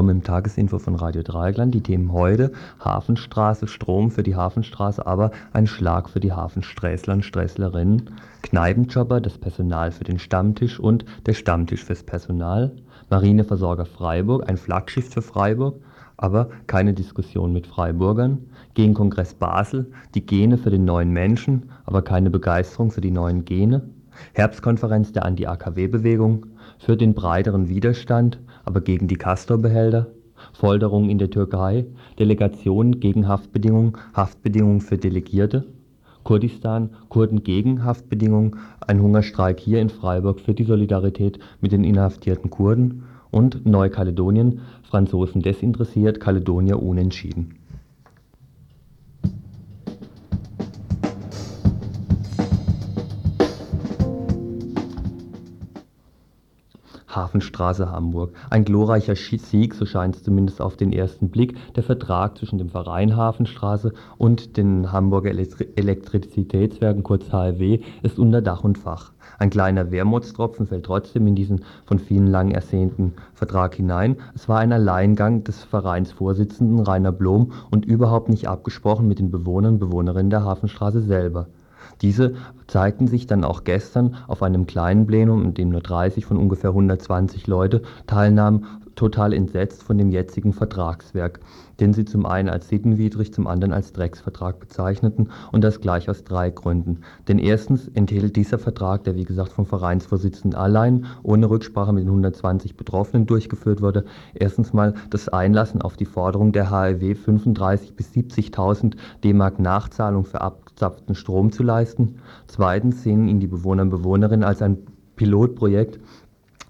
Willkommen im Tagesinfo von Radio Dreieckland. Die Themen heute: Hafenstraße, Strom für die Hafenstraße, aber ein Schlag für die Hafensträßler und Sträßlerinnen, Kneipenjobber, das Personal für den Stammtisch und der Stammtisch fürs Personal, Marineversorger Freiburg, ein Flaggschiff für Freiburg, aber keine Diskussion mit Freiburgern, Genkongress Basel, die Gene für den neuen Menschen, aber keine Begeisterung für die neuen Gene, Herbstkonferenz der Anti-AKW-Bewegung, für den breiteren Widerstand aber gegen die Castor-Behälter, Folterung in der Türkei, Delegation gegen Haftbedingungen, Haftbedingungen für Delegierte, Kurdistan, Kurden gegen Haftbedingungen, ein Hungerstreik hier in Freiburg für die Solidarität mit den inhaftierten Kurden. Und Neukaledonien, Franzosen desinteressiert, Kaledonier unentschieden Hafenstraße Hamburg. Ein glorreicher Sieg, so scheint es zumindest auf den ersten Blick. Der Vertrag zwischen dem Verein Hafenstraße und den Hamburger Elektrizitätswerken, kurz HRW, ist unter Dach und Fach. Ein kleiner Wermutstropfen fällt trotzdem in diesen von vielen lang ersehnten Vertrag hinein. Es war ein Alleingang des Vereinsvorsitzenden Rainer Blom und überhaupt nicht abgesprochen mit den Bewohnern und Bewohnerinnen der Hafenstraße selber. Diese zeigten sich dann auch gestern auf einem kleinen Plenum, in dem nur 30 von ungefähr 120 Leute teilnahmen, total entsetzt von dem jetzigen Vertragswerk, den sie zum einen als sittenwidrig, zum anderen als Drecksvertrag bezeichneten und das gleich aus drei Gründen. Denn erstens enthält dieser Vertrag, der wie gesagt vom Vereinsvorsitzenden allein ohne Rücksprache mit den 120 Betroffenen durchgeführt wurde, erstens mal das Einlassen auf die Forderung der HRW 35 bis 70.000 D-Mark Nachzahlung für abgezapften Strom zu leisten. Zweitens sehen ihn die Bewohner und Bewohnerinnen als ein Pilotprojekt,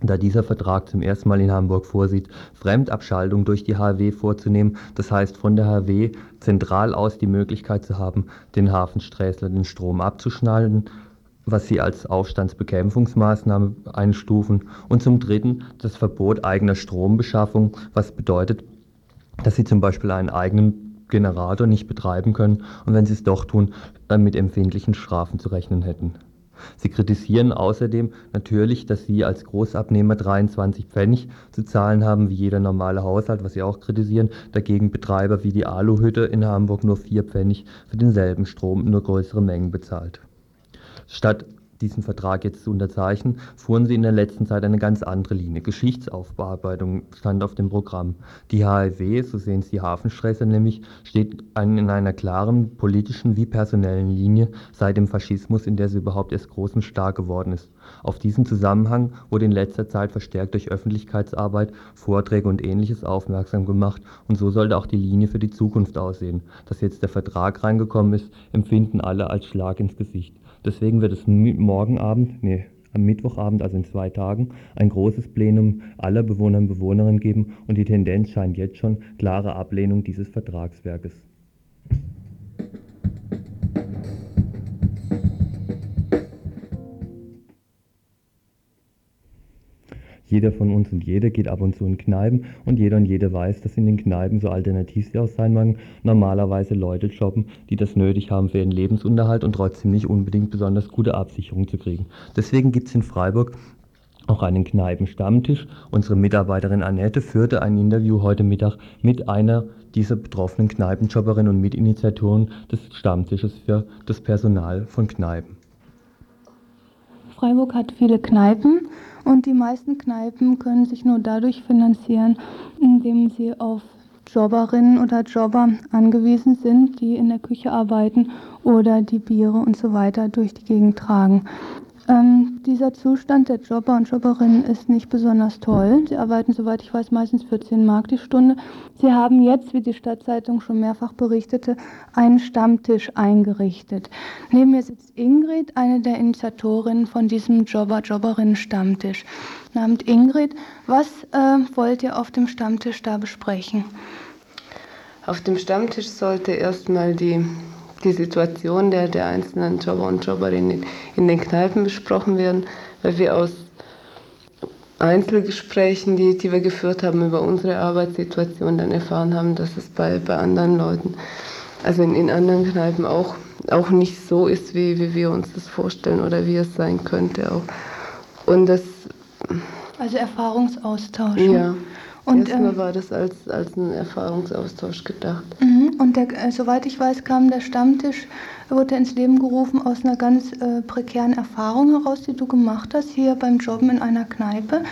da dieser Vertrag zum ersten Mal in Hamburg vorsieht, Fremdabschaltung durch die HW vorzunehmen, das heißt von der HW zentral aus die Möglichkeit zu haben, den Hafensträßler den Strom abzuschnallen, was sie als Aufstandsbekämpfungsmaßnahme einstufen, und zum Dritten das Verbot eigener Strombeschaffung, was bedeutet, dass sie zum Beispiel einen eigenen Generator nicht betreiben können und wenn sie es doch tun, dann mit empfindlichen Strafen zu rechnen hätten. Sie kritisieren außerdem natürlich, dass Sie als Großabnehmer 23 Pfennig zu zahlen haben, wie jeder normale Haushalt, was Sie auch kritisieren. Dagegen Betreiber wie die Aluhütte in Hamburg nur 4 Pfennig für denselben Strom, nur größere Mengen bezahlt. Statt diesen Vertrag jetzt zu unterzeichnen, fuhren sie in der letzten Zeit eine ganz andere Linie. Geschichtsaufbearbeitung stand auf dem Programm. Die HIW, so sehen Sie Hafensträße nämlich, steht in einer klaren politischen wie personellen Linie seit dem Faschismus, in der sie überhaupt erst groß und stark geworden ist. Auf diesen Zusammenhang wurde in letzter Zeit verstärkt durch Öffentlichkeitsarbeit, Vorträge und ähnliches aufmerksam gemacht und so sollte auch die Linie für die Zukunft aussehen. Dass jetzt der Vertrag reingekommen ist, empfinden alle als Schlag ins Gesicht. Deswegen wird es morgen Abend, nee, am Mittwochabend, also in zwei Tagen, ein großes Plenum aller Bewohner und Bewohnerinnen geben und die Tendenz scheint jetzt schon klare Ablehnung dieses Vertragswerkes. Jeder von uns und jede geht ab und zu in Kneipen und jeder und jede weiß, dass in den Kneipen, so alternativ sie auch sein mögen, normalerweise Leute jobben, die das nötig haben für ihren Lebensunterhalt und trotzdem nicht unbedingt besonders gute Absicherung zu kriegen. Deswegen gibt es in Freiburg auch einen Kneipenstammtisch. Unsere Mitarbeiterin Annette führte ein Interview heute Mittag mit einer dieser betroffenen Kneipenjobberinnen und Mitinitiatoren des Stammtisches für das Personal von Kneipen. Freiburg hat viele Kneipen und die meisten Kneipen können sich nur dadurch finanzieren, indem sie auf Jobberinnen oder Jobber angewiesen sind, die in der Küche arbeiten oder die Biere und so weiter durch die Gegend tragen. Ähm, dieser Zustand der Jobber und Jobberinnen ist nicht besonders toll. Sie arbeiten, soweit ich weiß, meistens 14 Mark die Stunde. Sie haben jetzt, wie die Stadtzeitung schon mehrfach berichtete, einen Stammtisch eingerichtet. Neben mir sitzt Ingrid, eine der Initiatorinnen von diesem Jobber-Jobberinnen-Stammtisch. Namens Ingrid, was äh, wollt ihr auf dem Stammtisch da besprechen? Auf dem Stammtisch sollte erstmal die die Situation der, der einzelnen Jobber und Jobberinnen in den Kneipen besprochen werden, weil wir aus Einzelgesprächen, die, die wir geführt haben über unsere Arbeitssituation, dann erfahren haben, dass es bei, bei anderen Leuten, also in, in anderen Kneipen auch, auch nicht so ist, wie, wie wir uns das vorstellen oder wie es sein könnte auch. Und das... Also Erfahrungsaustausch. Ja. Und, Erstmal ähm, war das als, als ein Erfahrungsaustausch gedacht. Mhm. Und der, äh, soweit ich weiß, kam der Stammtisch, wurde ins Leben gerufen aus einer ganz äh, prekären Erfahrung heraus, die du gemacht hast, hier beim Jobben in einer Kneipe.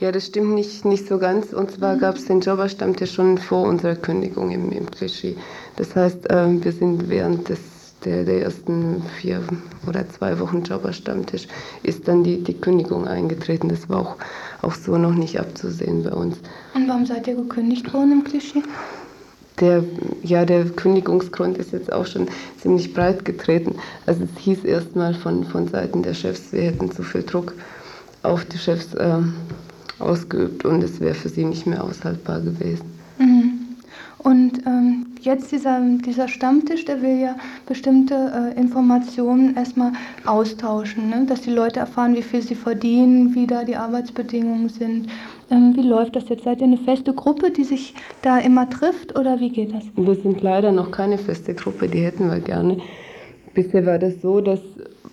Ja, das stimmt nicht, nicht so ganz. Und zwar mhm. gab es den Jobberstammtisch schon vor unserer Kündigung im, im Klischee. Das heißt, äh, wir sind während des der, der ersten vier oder zwei Wochen Jobberstammtisch ist dann die, die Kündigung eingetreten. Das war auch, auch so noch nicht abzusehen bei uns. Und warum seid ihr gekündigt worden im Klischee? Der, ja, der Kündigungsgrund ist jetzt auch schon ziemlich breit getreten. Also es hieß erstmal von, von Seiten der Chefs, wir hätten zu viel Druck auf die Chefs äh, ausgeübt und es wäre für sie nicht mehr aushaltbar gewesen. Mhm. Und ähm, jetzt dieser, dieser Stammtisch, der will ja bestimmte äh, Informationen erstmal austauschen, ne? dass die Leute erfahren, wie viel sie verdienen, wie da die Arbeitsbedingungen sind. Ähm, wie läuft das jetzt? Seid ihr eine feste Gruppe, die sich da immer trifft oder wie geht das? Wir sind leider noch keine feste Gruppe, die hätten wir gerne. Bisher war das so, dass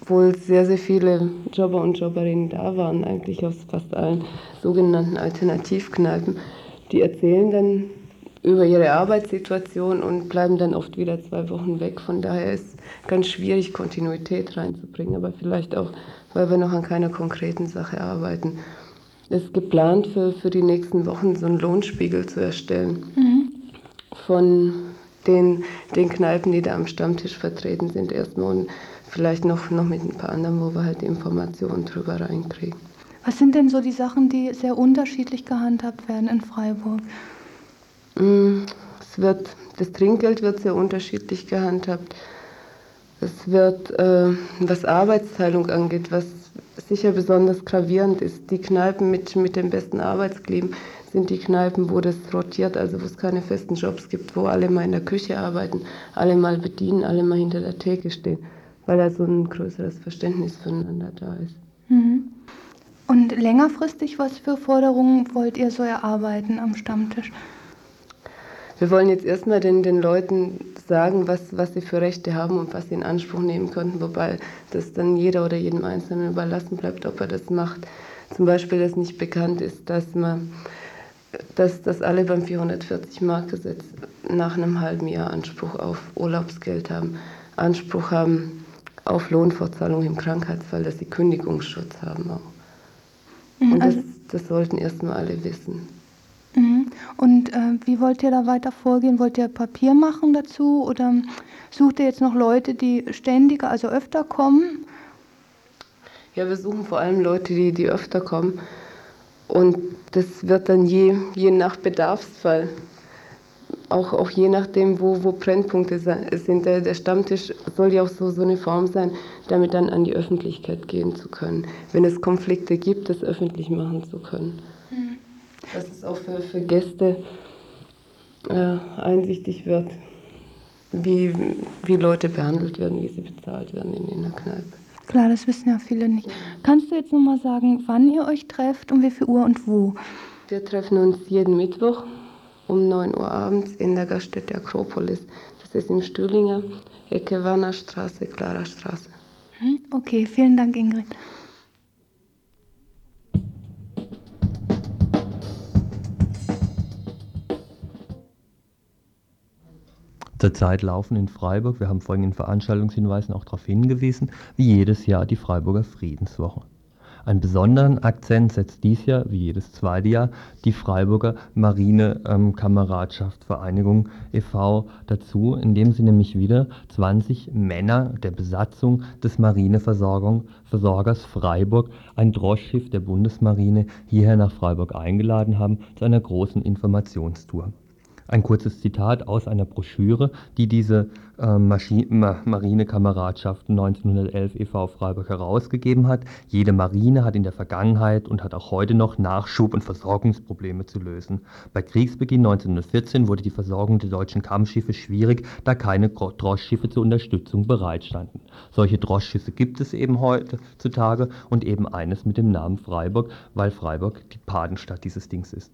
wohl sehr, sehr viele Jobber und Jobberinnen da waren, eigentlich aus fast allen sogenannten Alternativkneipen. Die erzählen dann über ihre Arbeitssituation und bleiben dann oft wieder zwei Wochen weg. Von daher ist es ganz schwierig, Kontinuität reinzubringen, aber vielleicht auch, weil wir noch an keiner konkreten Sache arbeiten. Es ist geplant, für, für die nächsten Wochen so einen Lohnspiegel zu erstellen mhm. von den, den Kneipen, die da am Stammtisch vertreten sind, erstmal und vielleicht noch, noch mit ein paar anderen, wo wir halt Informationen drüber reinkriegen. Was sind denn so die Sachen, die sehr unterschiedlich gehandhabt werden in Freiburg? Es wird, das Trinkgeld wird sehr unterschiedlich gehandhabt. Es wird, äh, was Arbeitsteilung angeht, was sicher besonders gravierend ist, die Kneipen mit, mit dem besten Arbeitsklima sind die Kneipen, wo das rotiert, also wo es keine festen Jobs gibt, wo alle mal in der Küche arbeiten, alle mal bedienen, alle mal hinter der Theke stehen, weil da so ein größeres Verständnis füreinander da ist. Mhm. Und längerfristig, was für Forderungen wollt ihr so erarbeiten am Stammtisch? Wir wollen jetzt erstmal den, den Leuten sagen, was, was sie für Rechte haben und was sie in Anspruch nehmen könnten, wobei das dann jeder oder jedem Einzelnen überlassen bleibt, ob er das macht. Zum Beispiel, dass nicht bekannt ist, dass man dass, dass alle beim 440-Mark-Gesetz nach einem halben Jahr Anspruch auf Urlaubsgeld haben, Anspruch haben auf Lohnfortzahlung im Krankheitsfall, dass sie Kündigungsschutz haben auch. Mhm, Und das, also das sollten erstmal alle wissen. Mhm. Und äh, wie wollt ihr da weiter vorgehen? Wollt ihr Papier machen dazu oder sucht ihr jetzt noch Leute, die ständiger, also öfter kommen? Ja, wir suchen vor allem Leute, die, die öfter kommen. Und das wird dann je, je nach Bedarfsfall, auch, auch je nachdem, wo, wo Brennpunkte sind. Der, der Stammtisch soll ja auch so, so eine Form sein, damit dann an die Öffentlichkeit gehen zu können. Wenn es Konflikte gibt, das öffentlich machen zu können. Dass es auch für, für Gäste äh, einsichtig wird, wie, wie Leute behandelt werden, wie sie bezahlt werden in, in der Kneipe. Klar, das wissen ja viele nicht. Kannst du jetzt nochmal sagen, wann ihr euch trefft, um wie viel Uhr und wo? Wir treffen uns jeden Mittwoch um 9 Uhr abends in der Gaststätte Akropolis. Das ist im Stühlinger, Ecke Wannerstraße, Clara Straße. Hm, okay, vielen Dank, Ingrid. Zurzeit laufen in Freiburg, wir haben vorhin in Veranstaltungshinweisen auch darauf hingewiesen, wie jedes Jahr die Freiburger Friedenswoche. Einen besonderen Akzent setzt dies Jahr, wie jedes zweite Jahr, die Freiburger Marine-Kameradschaft Vereinigung e.V. dazu, indem sie nämlich wieder 20 Männer der Besatzung des Marineversorgers Freiburg, ein Droschschiff der Bundesmarine, hierher nach Freiburg eingeladen haben zu einer großen Informationstour. Ein kurzes Zitat aus einer Broschüre, die diese äh, Marinekameradschaft 1911 e.V. Freiburg herausgegeben hat. Jede Marine hat in der Vergangenheit und hat auch heute noch Nachschub- und Versorgungsprobleme zu lösen. Bei Kriegsbeginn 1914 wurde die Versorgung der deutschen Kampfschiffe schwierig, da keine Droschschiffe zur Unterstützung bereitstanden. Solche Droschschiffe gibt es eben heutzutage und eben eines mit dem Namen Freiburg, weil Freiburg die Patenstadt dieses Dings ist.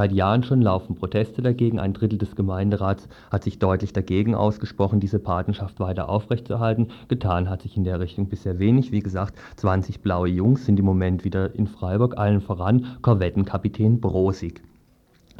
Seit Jahren schon laufen Proteste dagegen. Ein Drittel des Gemeinderats hat sich deutlich dagegen ausgesprochen, diese Patenschaft weiter aufrechtzuerhalten. Getan hat sich in der Richtung bisher wenig. Wie gesagt, 20 blaue Jungs sind im Moment wieder in Freiburg, allen voran Korvettenkapitän Brosig.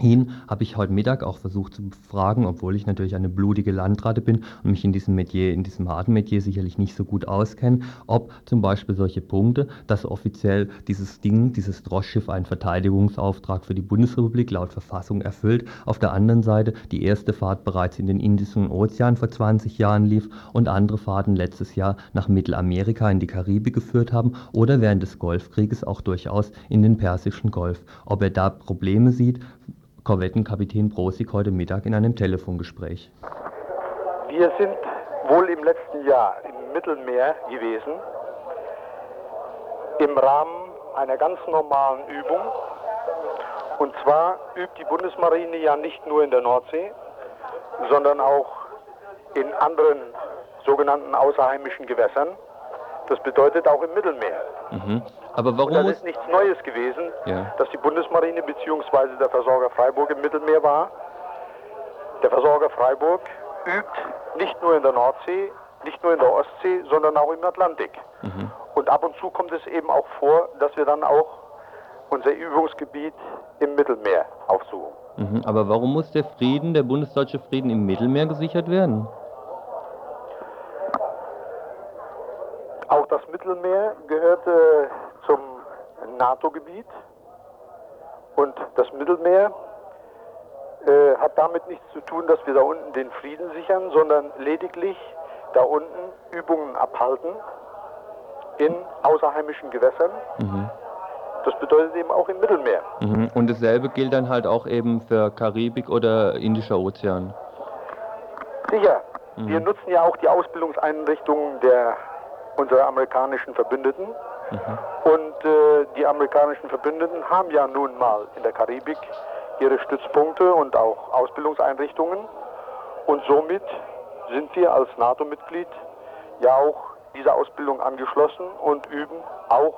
Ihn habe ich heute Mittag auch versucht zu befragen, obwohl ich natürlich eine blutige Landratte bin und mich in diesem Metier, in diesem harten Metier sicherlich nicht so gut auskenne, ob zum Beispiel solche Punkte, dass offiziell dieses Ding, dieses Droschschiff einen Verteidigungsauftrag für die Bundesrepublik laut Verfassung erfüllt, auf der anderen Seite die erste Fahrt bereits in den Indischen Ozean vor 20 Jahren lief und andere Fahrten letztes Jahr nach Mittelamerika in die Karibik geführt haben oder während des Golfkrieges auch durchaus in den Persischen Golf. Ob er da Probleme sieht, Korvettenkapitän Brosig heute Mittag in einem Telefongespräch. Wir sind wohl im letzten Jahr im Mittelmeer gewesen, im Rahmen einer ganz normalen Übung. Und zwar übt die Bundesmarine ja nicht nur in der Nordsee, sondern auch in anderen sogenannten außerheimischen Gewässern. Das bedeutet auch im Mittelmeer. Mhm. Aber warum Und das ist nichts Neues gewesen, ja. dass die Bundesmarine bzw. der Versorger Freiburg im Mittelmeer war. Der Versorger Freiburg übt nicht nur in der Nordsee, nicht nur in der Ostsee, sondern auch im Atlantik. Mhm. Und ab und zu kommt es eben auch vor, dass wir dann auch unser Übungsgebiet im Mittelmeer aufsuchen. Mhm. Aber warum muss der Frieden, der bundesdeutsche Frieden im Mittelmeer gesichert werden? Auch das Mittelmeer gehörte NATO-Gebiet und das Mittelmeer äh, hat damit nichts zu tun, dass wir da unten den Frieden sichern, sondern lediglich da unten Übungen abhalten in außerheimischen Gewässern. Mhm. Das bedeutet eben auch im Mittelmeer. Mhm. Und dasselbe gilt dann halt auch eben für Karibik oder Indischer Ozean. Sicher. Mhm. Wir nutzen ja auch die Ausbildungseinrichtungen der unserer amerikanischen Verbündeten. Mhm. Und äh, die amerikanischen Verbündeten haben ja nun mal in der Karibik ihre Stützpunkte und auch Ausbildungseinrichtungen. Und somit sind wir als NATO-Mitglied ja auch dieser Ausbildung angeschlossen und üben auch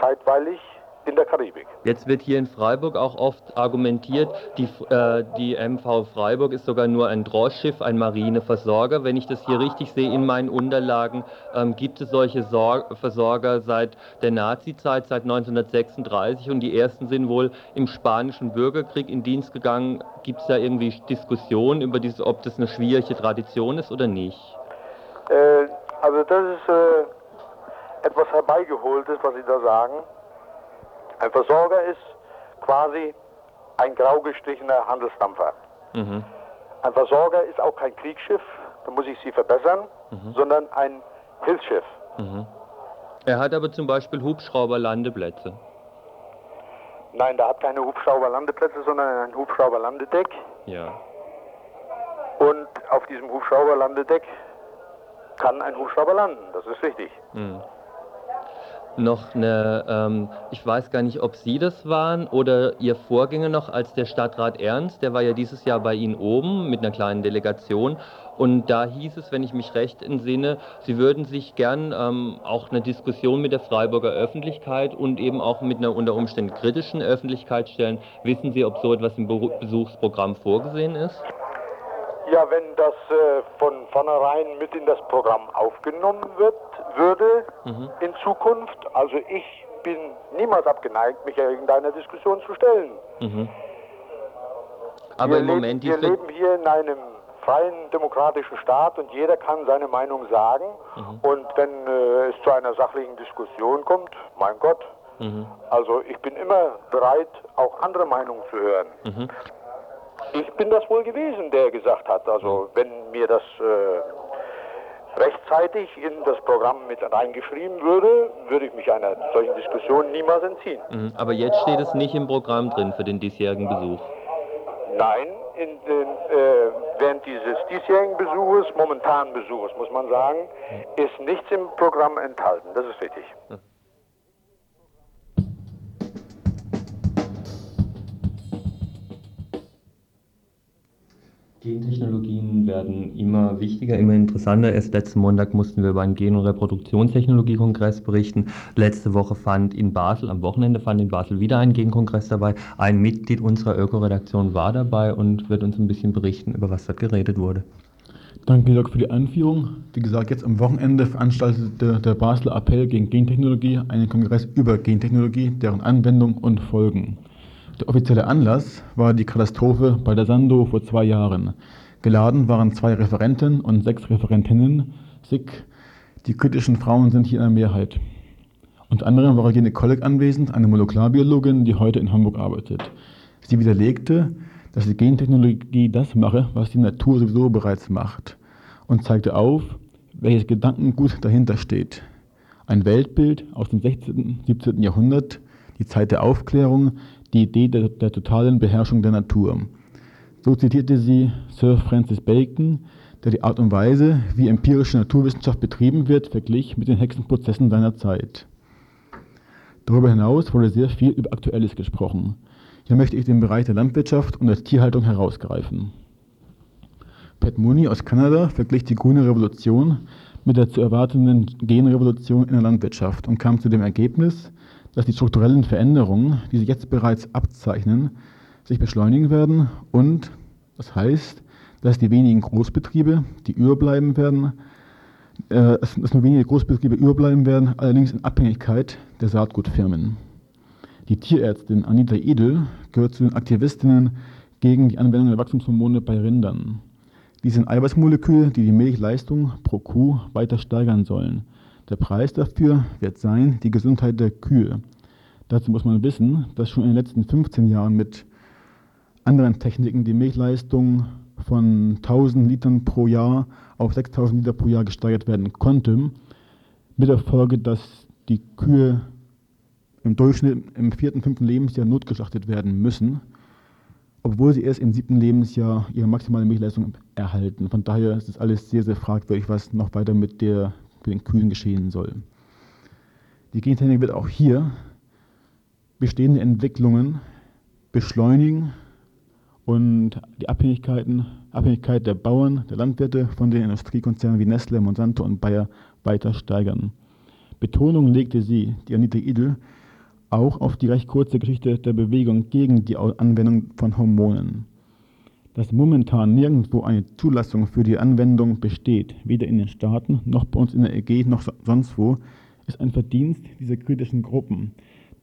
zeitweilig in der Karibik. Jetzt wird hier in Freiburg auch oft argumentiert, die, äh, die MV Freiburg ist sogar nur ein Droschschiff, ein Marineversorger. Wenn ich das hier richtig sehe in meinen Unterlagen, ähm, gibt es solche Sor Versorger seit der Nazizeit, seit 1936 und die ersten sind wohl im spanischen Bürgerkrieg in Dienst gegangen. Gibt es da irgendwie Diskussionen über dieses, ob das eine schwierige Tradition ist oder nicht? Äh, also das ist äh, etwas herbeigeholtes, was Sie da sagen. Ein Versorger ist quasi ein grau gestrichener Handelsdampfer. Mhm. Ein Versorger ist auch kein Kriegsschiff, da muss ich Sie verbessern, mhm. sondern ein Hilfsschiff. Mhm. Er hat aber zum Beispiel Hubschrauberlandeplätze. Nein, der hat keine Hubschrauberlandeplätze, sondern ein Hubschrauberlandedeck. Ja. Und auf diesem Hubschrauberlandedeck kann ein Hubschrauber landen, das ist richtig. Mhm noch eine, ähm, ich weiß gar nicht, ob Sie das waren oder Ihr Vorgänger noch als der Stadtrat Ernst, der war ja dieses Jahr bei Ihnen oben mit einer kleinen Delegation und da hieß es, wenn ich mich recht entsinne, Sie würden sich gern ähm, auch eine Diskussion mit der Freiburger Öffentlichkeit und eben auch mit einer unter Umständen kritischen Öffentlichkeit stellen. Wissen Sie, ob so etwas im Besuchsprogramm vorgesehen ist? Ja, wenn das äh, von vornherein mit in das Programm aufgenommen wird, würde mhm. in Zukunft, also ich bin niemals abgeneigt, mich irgendeiner Diskussion zu stellen. Mhm. Aber wir im Moment leben, Wir leben hier in einem freien demokratischen Staat und jeder kann seine Meinung sagen. Mhm. Und wenn äh, es zu einer sachlichen Diskussion kommt, mein Gott, mhm. also ich bin immer bereit, auch andere Meinungen zu hören. Mhm. Ich bin das wohl gewesen, der gesagt hat. Also wenn mir das äh, rechtzeitig in das Programm mit reingeschrieben würde, würde ich mich einer solchen Diskussion niemals entziehen. Mhm, aber jetzt steht es nicht im Programm drin für den diesjährigen Besuch. Nein, in den, äh, während dieses diesjährigen Besuches, momentanen Besuches, muss man sagen, ist nichts im Programm enthalten. Das ist richtig. Gentechnologien werden immer wichtiger, immer interessanter. Erst letzten Montag mussten wir über einen Gen- und Reproduktionstechnologiekongress berichten. Letzte Woche fand in Basel, am Wochenende fand in Basel wieder ein Genkongress dabei. Ein Mitglied unserer Öko-Redaktion war dabei und wird uns ein bisschen berichten, über was dort geredet wurde. Danke, Jörg, für die Einführung. Wie gesagt, jetzt am Wochenende veranstaltete der Basler Appell gegen Gentechnologie einen Kongress über Gentechnologie, deren Anwendung und Folgen. Der offizielle Anlass war die Katastrophe bei der Sando vor zwei Jahren. Geladen waren zwei Referenten und sechs Referentinnen. SIG. Die kritischen Frauen sind hier in der Mehrheit. Unter anderem war Regine Kolleg anwesend, eine Molekularbiologin, die heute in Hamburg arbeitet. Sie widerlegte, dass die Gentechnologie das mache, was die Natur sowieso bereits macht und zeigte auf, welches Gedankengut dahinter steht. Ein Weltbild aus dem 16. 17. Jahrhundert, die Zeit der Aufklärung, die Idee der, der totalen Beherrschung der Natur. So zitierte sie Sir Francis Bacon, der die Art und Weise, wie empirische Naturwissenschaft betrieben wird, verglich mit den Hexenprozessen seiner Zeit. Darüber hinaus wurde sehr viel über Aktuelles gesprochen. Hier möchte ich den Bereich der Landwirtschaft und der Tierhaltung herausgreifen. Pat Mooney aus Kanada verglich die grüne Revolution mit der zu erwartenden Genrevolution in der Landwirtschaft und kam zu dem Ergebnis, dass die strukturellen Veränderungen, die sich jetzt bereits abzeichnen, sich beschleunigen werden und das heißt, dass die wenigen Großbetriebe, die überbleiben werden, äh, dass nur wenige Großbetriebe überbleiben werden, allerdings in Abhängigkeit der Saatgutfirmen. Die Tierärztin Anita Edel gehört zu den Aktivistinnen gegen die Anwendung der Wachstumshormone bei Rindern. Dies sind Eiweißmoleküle, die die Milchleistung pro Kuh weiter steigern sollen. Der Preis dafür wird sein die Gesundheit der Kühe. Dazu muss man wissen, dass schon in den letzten 15 Jahren mit anderen Techniken die Milchleistung von 1000 Litern pro Jahr auf 6000 Liter pro Jahr gesteigert werden konnte, mit der Folge, dass die Kühe im Durchschnitt im vierten, fünften Lebensjahr notgeschlachtet werden müssen, obwohl sie erst im siebten Lebensjahr ihre maximale Milchleistung erhalten. Von daher ist es alles sehr, sehr fragwürdig, was noch weiter mit der den Kühen geschehen soll. Die Gentechnik wird auch hier bestehende Entwicklungen beschleunigen und die Abhängigkeiten, Abhängigkeit der Bauern, der Landwirte von den Industriekonzernen wie Nestle, Monsanto und Bayer weiter steigern. Betonung legte sie, die Anita Idel, auch auf die recht kurze Geschichte der Bewegung gegen die Anwendung von Hormonen dass momentan nirgendwo eine Zulassung für die Anwendung besteht, weder in den Staaten noch bei uns in der EG noch sonst wo, ist ein Verdienst dieser kritischen Gruppen.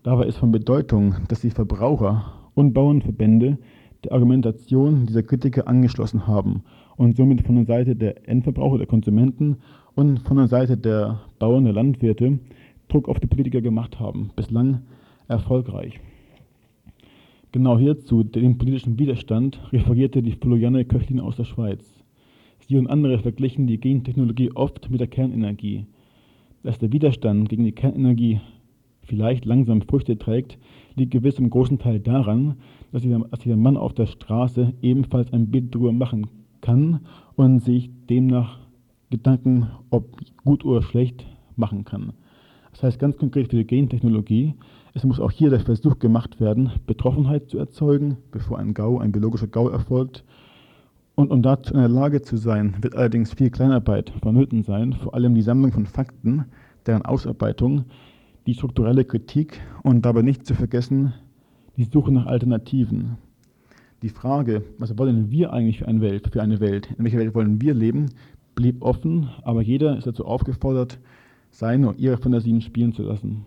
Dabei ist von Bedeutung, dass die Verbraucher und Bauernverbände der Argumentation dieser Kritiker angeschlossen haben und somit von der Seite der Endverbraucher, der Konsumenten und von der Seite der Bauern, der Landwirte Druck auf die Politiker gemacht haben, bislang erfolgreich. Genau hierzu, dem politischen Widerstand, referierte die Floriane Köchlin aus der Schweiz. Sie und andere verglichen die Gentechnologie oft mit der Kernenergie. Dass der Widerstand gegen die Kernenergie vielleicht langsam Früchte trägt, liegt gewiss im großen Teil daran, dass sich der Mann auf der Straße ebenfalls ein Bild darüber machen kann und sich demnach Gedanken, ob gut oder schlecht, machen kann. Das heißt ganz konkret für die Gentechnologie, es muss auch hier der Versuch gemacht werden, Betroffenheit zu erzeugen, bevor ein GAU, ein biologischer GAU erfolgt. Und um dazu in der Lage zu sein, wird allerdings viel Kleinarbeit vonnöten sein, vor allem die Sammlung von Fakten, deren Ausarbeitung, die strukturelle Kritik und dabei nicht zu vergessen die Suche nach Alternativen. Die Frage, was wollen wir eigentlich für eine Welt, für eine Welt, in welcher Welt wollen wir leben, blieb offen, aber jeder ist dazu aufgefordert, seine und ihre Fantasien spielen zu lassen.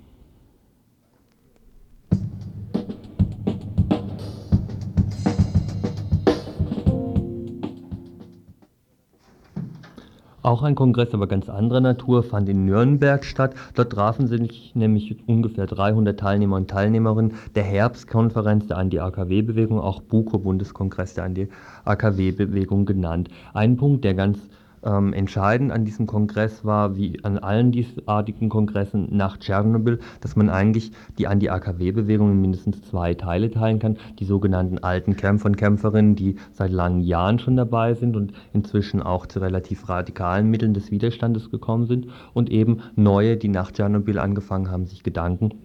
Auch ein Kongress, aber ganz anderer Natur, fand in Nürnberg statt. Dort trafen sich nämlich ungefähr 300 Teilnehmer und Teilnehmerinnen der Herbstkonferenz der Anti-AKW-Bewegung, auch BUKO, Bundeskongress der Anti-AKW-Bewegung genannt. Ein Punkt, der ganz ähm, entscheidend an diesem Kongress war, wie an allen diesartigen Kongressen nach Tschernobyl, dass man eigentlich die Anti-AKW-Bewegung in mindestens zwei Teile teilen kann. Die sogenannten alten Kämpfer und Kämpferinnen, die seit langen Jahren schon dabei sind und inzwischen auch zu relativ radikalen Mitteln des Widerstandes gekommen sind und eben neue, die nach Tschernobyl angefangen haben, sich Gedanken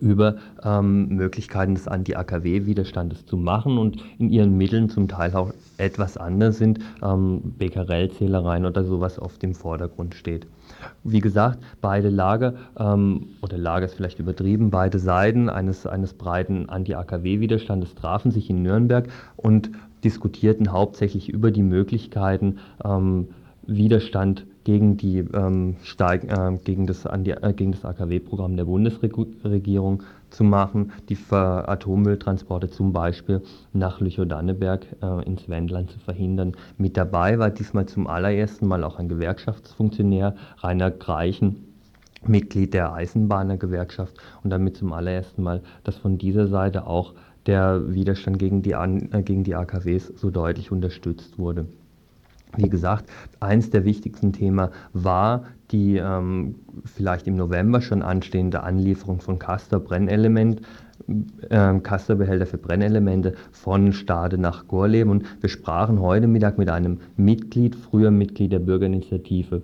über ähm, Möglichkeiten des Anti-AKW-Widerstandes zu machen und in ihren Mitteln zum Teil auch etwas anders sind, ähm, Becquerel-Zählereien oder sowas auf dem Vordergrund steht. Wie gesagt, beide Lager, ähm, oder Lager ist vielleicht übertrieben, beide Seiten eines, eines breiten Anti-AKW-Widerstandes trafen sich in Nürnberg und diskutierten hauptsächlich über die Möglichkeiten, ähm, Widerstand gegen, die, ähm, steig, äh, gegen das, äh, das AKW-Programm der Bundesregierung zu machen, die für Atommülltransporte zum Beispiel nach Lüchow-Danneberg äh, ins Wendland zu verhindern. Mit dabei war diesmal zum allerersten Mal auch ein Gewerkschaftsfunktionär, Rainer Greichen, Mitglied der Eisenbahnergewerkschaft und damit zum allerersten Mal, dass von dieser Seite auch der Widerstand gegen die, äh, gegen die AKWs so deutlich unterstützt wurde. Wie gesagt, eins der wichtigsten Themen war die ähm, vielleicht im November schon anstehende Anlieferung von Castor-Brennelement, äh, Castor-Behälter für Brennelemente von Stade nach Gorleben. Und wir sprachen heute Mittag mit einem Mitglied, früher Mitglied der Bürgerinitiative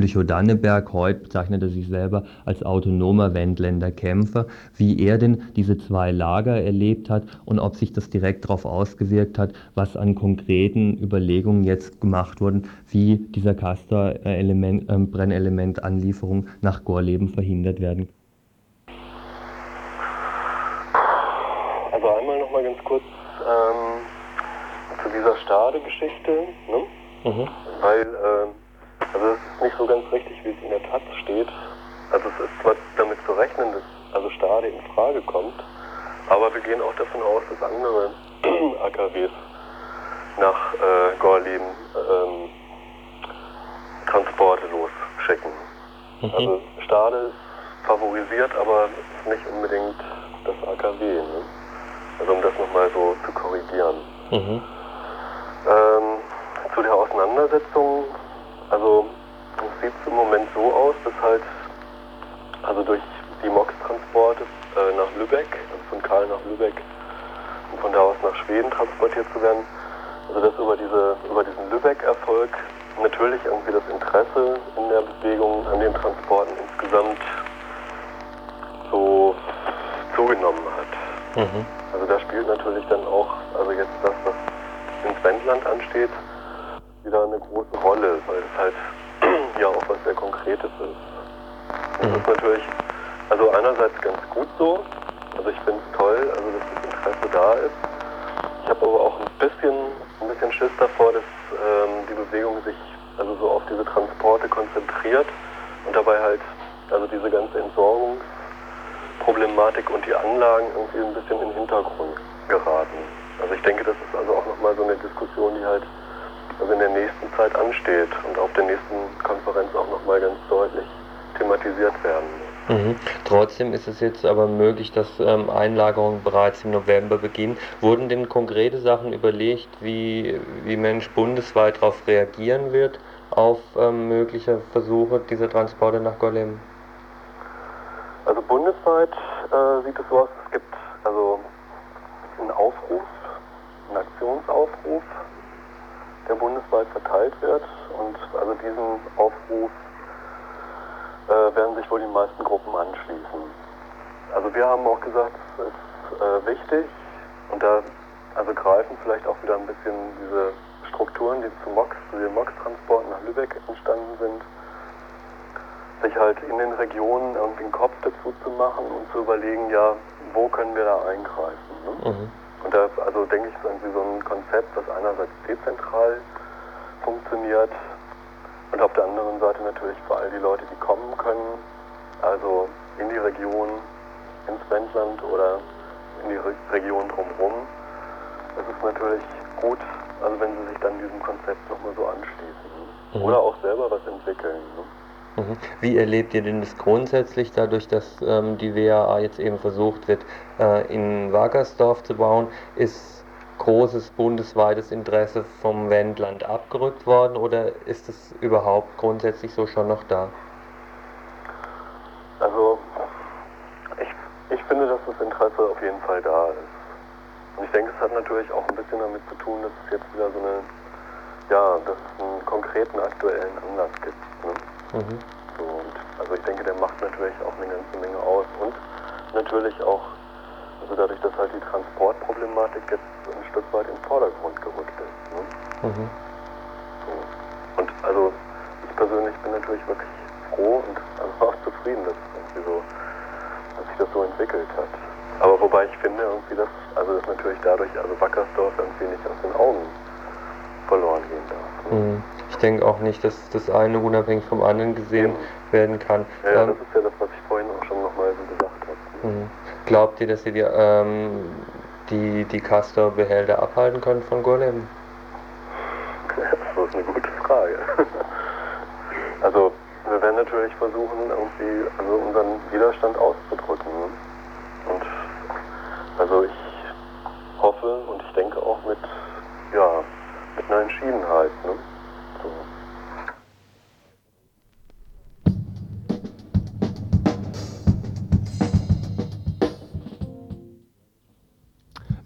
Lüchow-Danneberg heute bezeichnet er sich selber als autonomer Wendländer Kämpfer, wie er denn diese zwei Lager erlebt hat und ob sich das direkt darauf ausgewirkt hat, was an konkreten Überlegungen jetzt gemacht wurden, wie dieser Castor-Brennelementanlieferung äh, nach Gorleben verhindert werden. Also einmal nochmal ganz kurz ähm, zu dieser Stade-Geschichte, ne? mhm. weil äh, also es ist nicht so ganz richtig, wie es in der Taz steht. Also es ist zwar damit zu rechnen, dass also Stade in Frage kommt, aber wir gehen auch davon aus, dass andere AKWs nach äh, Gorleben ähm, Transporte losschicken. Mhm. Also Stade ist favorisiert, aber nicht unbedingt das AKW. Ne? Also um das nochmal so zu korrigieren. Mhm. Ähm, zu der Auseinandersetzung also es sieht im Moment so aus, dass halt also durch die MOX-Transporte äh, nach Lübeck, also von Karl nach Lübeck und von da aus nach Schweden transportiert zu werden, also dass über, diese, über diesen Lübeck-Erfolg natürlich irgendwie das Interesse in der Bewegung an den Transporten insgesamt so zugenommen hat. Mhm. Also da spielt natürlich dann auch, also jetzt das, was ins Wendland ansteht, wieder eine große Rolle, weil es halt ja auch was sehr Konkretes ist. Das mhm. ist natürlich, also einerseits ganz gut so, also ich finde es toll, also dass das Interesse da ist. Ich habe aber auch ein bisschen, ein bisschen Schiss davor, dass ähm, die Bewegung sich also so auf diese Transporte konzentriert und dabei halt also diese ganze Entsorgungsproblematik und die Anlagen irgendwie ein bisschen in den Hintergrund geraten. Also ich denke, das ist also auch nochmal so eine Diskussion, die halt also in der nächsten Zeit ansteht und auf der nächsten Konferenz auch nochmal ganz deutlich thematisiert werden muss. Mhm. Trotzdem ist es jetzt aber möglich, dass ähm, Einlagerungen bereits im November beginnen. Wurden denn konkrete Sachen überlegt, wie, wie Mensch bundesweit darauf reagieren wird, auf ähm, mögliche Versuche dieser Transporte nach Golem? Also bundesweit äh, sieht es so aus, es gibt also einen Aufruf, einen Aktionsaufruf der bundesweit verteilt wird. Und also diesem Aufruf äh, werden sich wohl die meisten Gruppen anschließen. Also wir haben auch gesagt, es ist äh, wichtig und da also greifen vielleicht auch wieder ein bisschen diese Strukturen, die zu MOX, zu den MOX-Transporten nach Lübeck entstanden sind, sich halt in den Regionen irgendwie einen Kopf dazu zu machen und zu überlegen, ja, wo können wir da eingreifen. Ne? Mhm. Und da, also denke ich, ist irgendwie so ein Konzept, das einerseits dezentral funktioniert und auf der anderen Seite natürlich für all die Leute, die kommen können, also in die Region, ins Wendland oder in die Re Region drumherum. Es ist natürlich gut, also wenn sie sich dann diesem Konzept nochmal so anschließen. Mhm. Oder auch selber was entwickeln. Ne? Mhm. Wie erlebt ihr denn das grundsätzlich dadurch, dass ähm, die WAA jetzt eben versucht wird, äh, in Wagersdorf zu bauen? Ist großes bundesweites Interesse vom Wendland abgerückt worden oder ist es überhaupt grundsätzlich so schon noch da? Also ich, ich finde, dass das Interesse auf jeden Fall da ist. Und ich denke, es hat natürlich auch ein bisschen damit zu tun, dass es jetzt wieder so eine, ja, dass es einen konkreten aktuellen Anlass gibt. Ne? Mhm. So, und also ich denke, der macht natürlich auch eine ganze Menge aus und natürlich auch also dadurch, dass halt die Transportproblematik jetzt ein Stück weit in den Vordergrund gerückt ist. Ne? Mhm. So. Und also ich persönlich bin natürlich wirklich froh und also auch zufrieden, dass, irgendwie so, dass sich das so entwickelt hat. Aber wobei ich finde irgendwie, dass, also dass natürlich dadurch, also Wackersdorf irgendwie nicht aus den Augen verloren gehen darf. Ne? Mhm. Ich denke auch nicht, dass das eine unabhängig vom anderen gesehen mhm. werden kann. Ja, ja, das ist ja das, was ich vorhin auch schon nochmal so gesagt habe. Mhm. Glaubt ihr, dass ihr die, ähm, die, die Castor-Behälter abhalten könnt von Golem? Das ist eine gute Frage. Also, wir werden natürlich versuchen, irgendwie also unseren Widerstand auszudrücken. Und also ich hoffe und ich denke auch mit, ja, mit einer Entschiedenheit. Ne?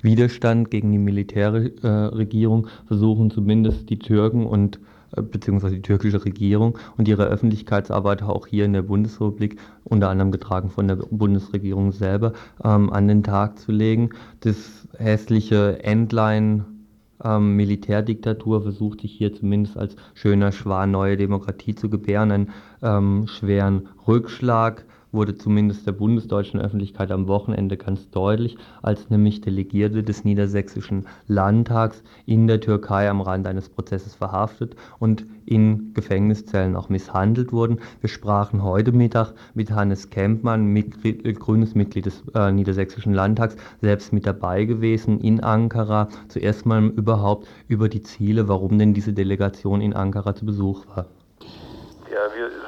Widerstand gegen die Militärregierung versuchen zumindest die Türken und äh, beziehungsweise die türkische Regierung und ihre Öffentlichkeitsarbeit auch hier in der Bundesrepublik, unter anderem getragen von der Bundesregierung selber, ähm, an den Tag zu legen. Das hässliche Endline ähm, Militärdiktatur versucht sich hier zumindest als schöner Schwan neue Demokratie zu gebären, einen ähm, schweren Rückschlag wurde zumindest der bundesdeutschen Öffentlichkeit am Wochenende ganz deutlich, als nämlich Delegierte des Niedersächsischen Landtags in der Türkei am Rand eines Prozesses verhaftet und in Gefängniszellen auch misshandelt wurden. Wir sprachen heute Mittag mit Hannes Kempmann, Mitglied, äh, grünes Mitglied des äh, Niedersächsischen Landtags, selbst mit dabei gewesen in Ankara. Zuerst mal überhaupt über die Ziele, warum denn diese Delegation in Ankara zu Besuch war.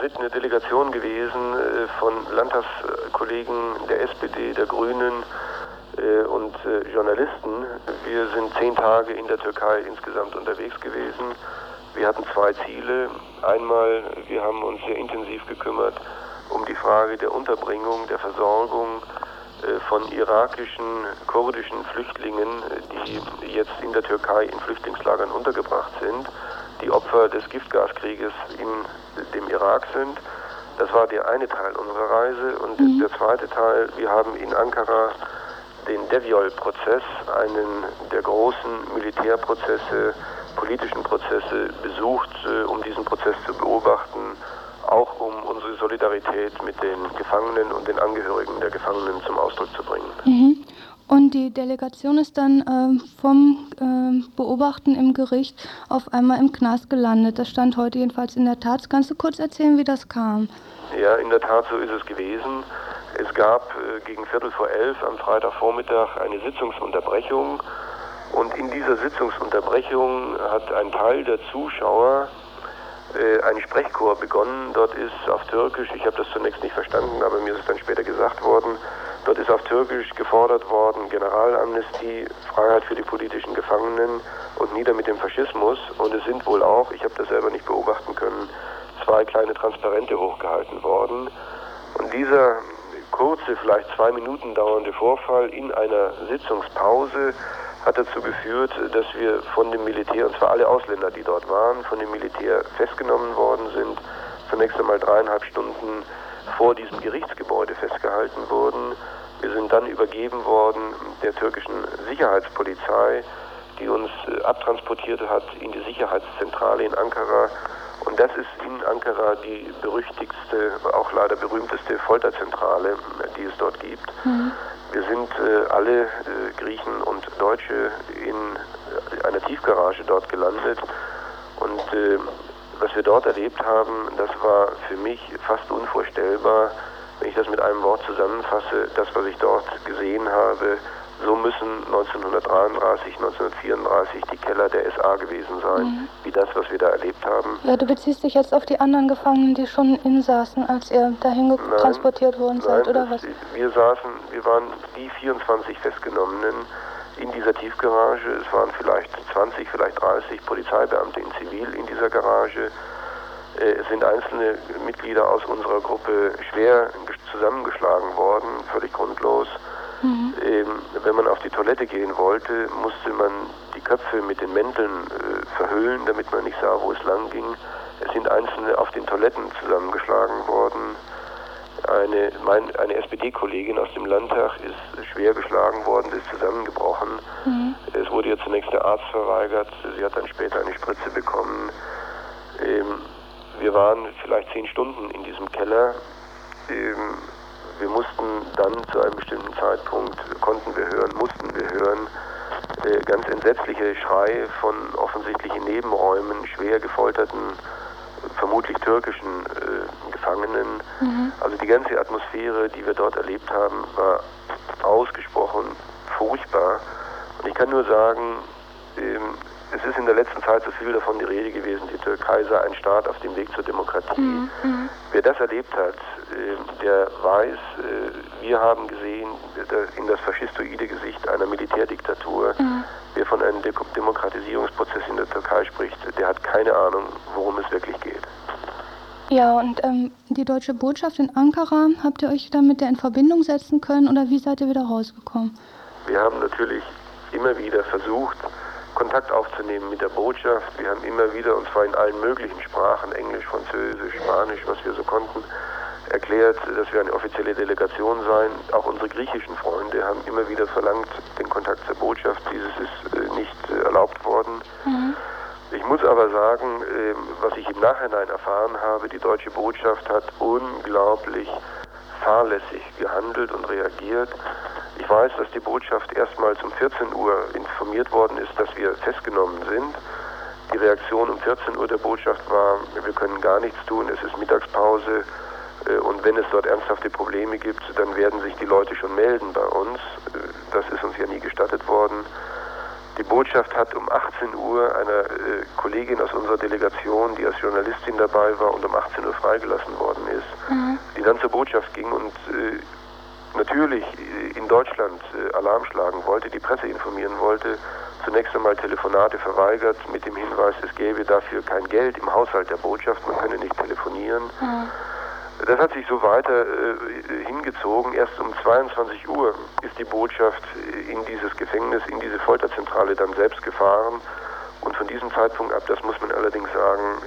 Sind eine Delegation gewesen äh, von Landtagskollegen der SPD, der Grünen äh, und äh, Journalisten. Wir sind zehn Tage in der Türkei insgesamt unterwegs gewesen. Wir hatten zwei Ziele. Einmal, wir haben uns sehr intensiv gekümmert um die Frage der Unterbringung, der Versorgung von irakischen, kurdischen Flüchtlingen, die jetzt in der Türkei in Flüchtlingslagern untergebracht sind die Opfer des Giftgaskrieges in dem Irak sind. Das war der eine Teil unserer Reise. Und mhm. der zweite Teil, wir haben in Ankara den Deviol-Prozess, einen der großen Militärprozesse, politischen Prozesse besucht, äh, um diesen Prozess zu beobachten, auch um unsere Solidarität mit den Gefangenen und den Angehörigen der Gefangenen zum Ausdruck zu bringen. Mhm. Und die Delegation ist dann äh, vom äh, Beobachten im Gericht auf einmal im Knast gelandet. Das stand heute jedenfalls in der Tat. Kannst du kurz erzählen, wie das kam? Ja, in der Tat, so ist es gewesen. Es gab äh, gegen Viertel vor elf am Freitagvormittag eine Sitzungsunterbrechung. Und in dieser Sitzungsunterbrechung hat ein Teil der Zuschauer äh, einen Sprechchor begonnen. Dort ist auf Türkisch, ich habe das zunächst nicht verstanden, aber mir ist es dann später gesagt worden, Dort ist auf Türkisch gefordert worden, Generalamnestie, Freiheit für die politischen Gefangenen und nieder mit dem Faschismus. Und es sind wohl auch, ich habe das selber nicht beobachten können, zwei kleine Transparente hochgehalten worden. Und dieser kurze, vielleicht zwei Minuten dauernde Vorfall in einer Sitzungspause hat dazu geführt, dass wir von dem Militär, und zwar alle Ausländer, die dort waren, von dem Militär festgenommen worden sind, zunächst einmal dreieinhalb Stunden vor diesem Gerichtsgebäude festgehalten wurden wir sind dann übergeben worden der türkischen Sicherheitspolizei, die uns äh, abtransportiert hat in die Sicherheitszentrale in Ankara. Und das ist in Ankara die berüchtigste, auch leider berühmteste Folterzentrale, die es dort gibt. Mhm. Wir sind äh, alle äh, Griechen und Deutsche in äh, einer Tiefgarage dort gelandet. Und äh, was wir dort erlebt haben, das war für mich fast unvorstellbar wenn ich das mit einem Wort zusammenfasse, das, was ich dort gesehen habe, so müssen 1933, 1934 die Keller der SA gewesen sein, mhm. wie das, was wir da erlebt haben. Ja, du beziehst dich jetzt auf die anderen Gefangenen, die schon insaßen, als ihr dahin transportiert worden seid, oder was? Wir saßen, wir waren die 24 Festgenommenen in dieser Tiefgarage. Es waren vielleicht 20, vielleicht 30 Polizeibeamte in Zivil in dieser Garage. Äh, es sind einzelne Mitglieder aus unserer Gruppe schwer zusammengeschlagen worden, völlig grundlos. Mhm. Ähm, wenn man auf die Toilette gehen wollte, musste man die Köpfe mit den Mänteln äh, verhüllen, damit man nicht sah, wo es lang ging. Es sind Einzelne auf den Toiletten zusammengeschlagen worden. Eine, mein, eine SPD-Kollegin aus dem Landtag ist schwer geschlagen worden, ist zusammengebrochen. Mhm. Es wurde ihr zunächst der Arzt verweigert, sie hat dann später eine Spritze bekommen. Ähm, wir waren vielleicht zehn Stunden in diesem Keller. Ähm, wir mussten dann zu einem bestimmten Zeitpunkt, konnten wir hören, mussten wir hören, äh, ganz entsetzliche Schreie von offensichtlichen Nebenräumen, schwer gefolterten, vermutlich türkischen äh, Gefangenen. Mhm. Also die ganze Atmosphäre, die wir dort erlebt haben, war ausgesprochen furchtbar. Und ich kann nur sagen, ähm, es ist in der letzten Zeit so viel davon die Rede gewesen, die Türkei sei ein Staat auf dem Weg zur Demokratie. Mhm. mhm. Wer das erlebt hat, äh, der weiß, äh, wir haben gesehen in das faschistoide Gesicht einer Militärdiktatur. Mhm. Wer von einem De Demokratisierungsprozess in der Türkei spricht, der hat keine Ahnung, worum es wirklich geht. Ja, und ähm, die deutsche Botschaft in Ankara, habt ihr euch da mit der in Verbindung setzen können oder wie seid ihr wieder rausgekommen? Wir haben natürlich immer wieder versucht, Kontakt aufzunehmen mit der Botschaft. Wir haben immer wieder, und zwar in allen möglichen Sprachen, Englisch, Französisch, Spanisch, was wir so konnten, erklärt, dass wir eine offizielle Delegation seien. Auch unsere griechischen Freunde haben immer wieder verlangt, den Kontakt zur Botschaft. Dieses ist äh, nicht äh, erlaubt worden. Mhm. Ich muss aber sagen, äh, was ich im Nachhinein erfahren habe, die deutsche Botschaft hat unglaublich fahrlässig gehandelt und reagiert. Ich weiß, dass die Botschaft erstmals um 14 Uhr informiert worden ist, dass wir festgenommen sind. Die Reaktion um 14 Uhr der Botschaft war, wir können gar nichts tun, es ist Mittagspause äh, und wenn es dort ernsthafte Probleme gibt, dann werden sich die Leute schon melden bei uns. Äh, das ist uns ja nie gestattet worden. Die Botschaft hat um 18 Uhr einer äh, Kollegin aus unserer Delegation, die als Journalistin dabei war und um 18 Uhr freigelassen worden ist, mhm. die dann zur Botschaft ging und äh, natürlich in Deutschland äh, Alarm schlagen wollte, die Presse informieren wollte, zunächst einmal Telefonate verweigert mit dem Hinweis, es gäbe dafür kein Geld im Haushalt der Botschaft, man könne nicht telefonieren. Mhm. Das hat sich so weiter äh, hingezogen. Erst um 22 Uhr ist die Botschaft in dieses Gefängnis, in diese Folterzentrale dann selbst gefahren. Und von diesem Zeitpunkt ab, das muss man allerdings sagen,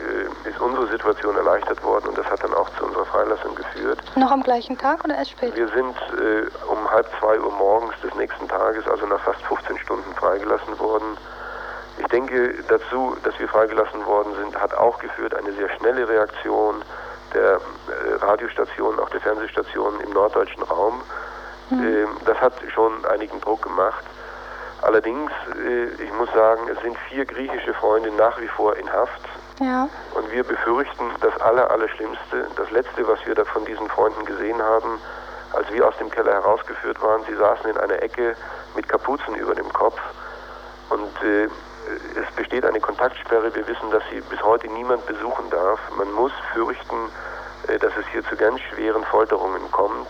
äh, ist unsere Situation erleichtert worden und das hat dann auch zu unserer Freilassung geführt. Noch am gleichen Tag oder erst später? Wir sind äh, um halb zwei Uhr morgens des nächsten Tages, also nach fast 15 Stunden, freigelassen worden. Ich denke dazu, dass wir freigelassen worden sind, hat auch geführt eine sehr schnelle Reaktion der äh, Radiostationen, auch der Fernsehstationen im norddeutschen Raum. Mhm. das hat schon einigen Druck gemacht. Allerdings, äh, ich muss sagen, es sind vier griechische Freunde nach wie vor in Haft. Ja. Und wir befürchten das Aller, Allerschlimmste. Das Letzte, was wir da von diesen Freunden gesehen haben, als wir aus dem Keller herausgeführt waren, sie saßen in einer Ecke mit Kapuzen über dem Kopf. Und äh, es besteht eine Kontaktsperre. Wir wissen, dass sie bis heute niemand besuchen darf. Man muss fürchten, äh, dass es hier zu ganz schweren Folterungen kommt.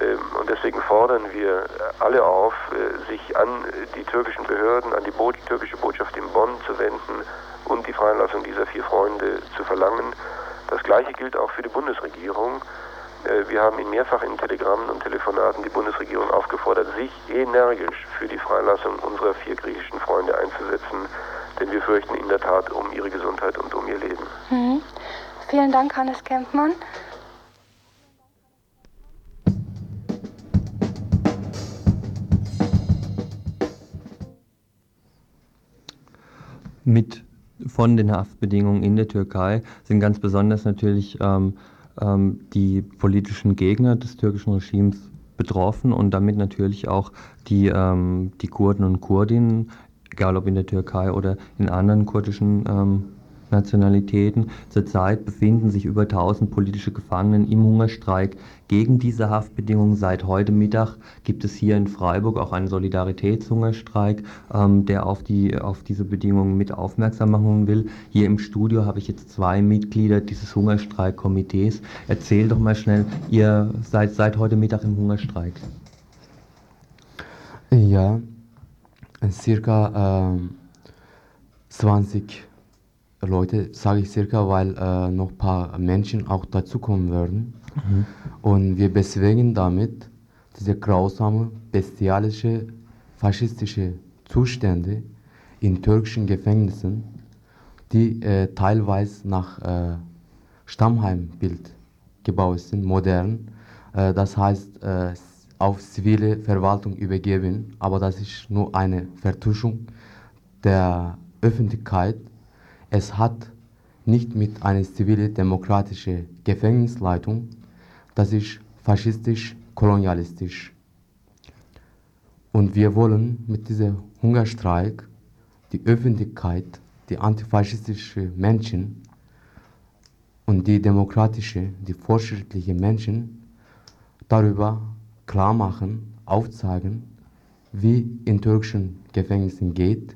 Ähm, und deswegen fordern wir alle auf, äh, sich an die türkischen Behörden, an die türkische Botschaft in Bonn zu wenden und die Freilassung dieser vier Freunde zu verlangen. Das Gleiche gilt auch für die Bundesregierung. Äh, wir haben in mehrfachen Telegrammen und Telefonaten die Bundesregierung aufgefordert, sich energisch für die Freilassung unserer vier griechischen Freunde einzusetzen, denn wir fürchten in der Tat um ihre Gesundheit und um ihr Leben. Mhm. Vielen Dank, Hannes Kempmann. Mit von den Haftbedingungen in der Türkei sind ganz besonders natürlich ähm, die politischen Gegner des türkischen Regimes betroffen und damit natürlich auch die, ähm, die Kurden und Kurdinnen, egal ob in der Türkei oder in anderen kurdischen ähm, Nationalitäten. Zurzeit befinden sich über 1000 politische Gefangene im Hungerstreik gegen diese Haftbedingungen. Seit heute Mittag gibt es hier in Freiburg auch einen Solidaritätshungerstreik, ähm, der auf, die, auf diese Bedingungen mit aufmerksam machen will. Hier im Studio habe ich jetzt zwei Mitglieder dieses Hungerstreikkomitees. Erzähl doch mal schnell, ihr seid seit heute Mittag im Hungerstreik. Ja, circa äh, 20 Leute, sage ich circa, weil äh, noch ein paar Menschen auch dazukommen werden. Mhm. Und wir bezwingen damit diese grausame, bestialische, faschistische Zustände in türkischen Gefängnissen, die äh, teilweise nach äh, Stammheimbild gebaut sind, modern. Äh, das heißt, äh, auf zivile Verwaltung übergeben, aber das ist nur eine Vertuschung der Öffentlichkeit. Es hat nicht mit einer zivile demokratischen Gefängnisleitung, das ist faschistisch, kolonialistisch. Und wir wollen mit diesem Hungerstreik die Öffentlichkeit, die antifaschistische Menschen und die demokratische, die fortschrittliche Menschen darüber klar machen, aufzeigen, wie in türkischen Gefängnissen geht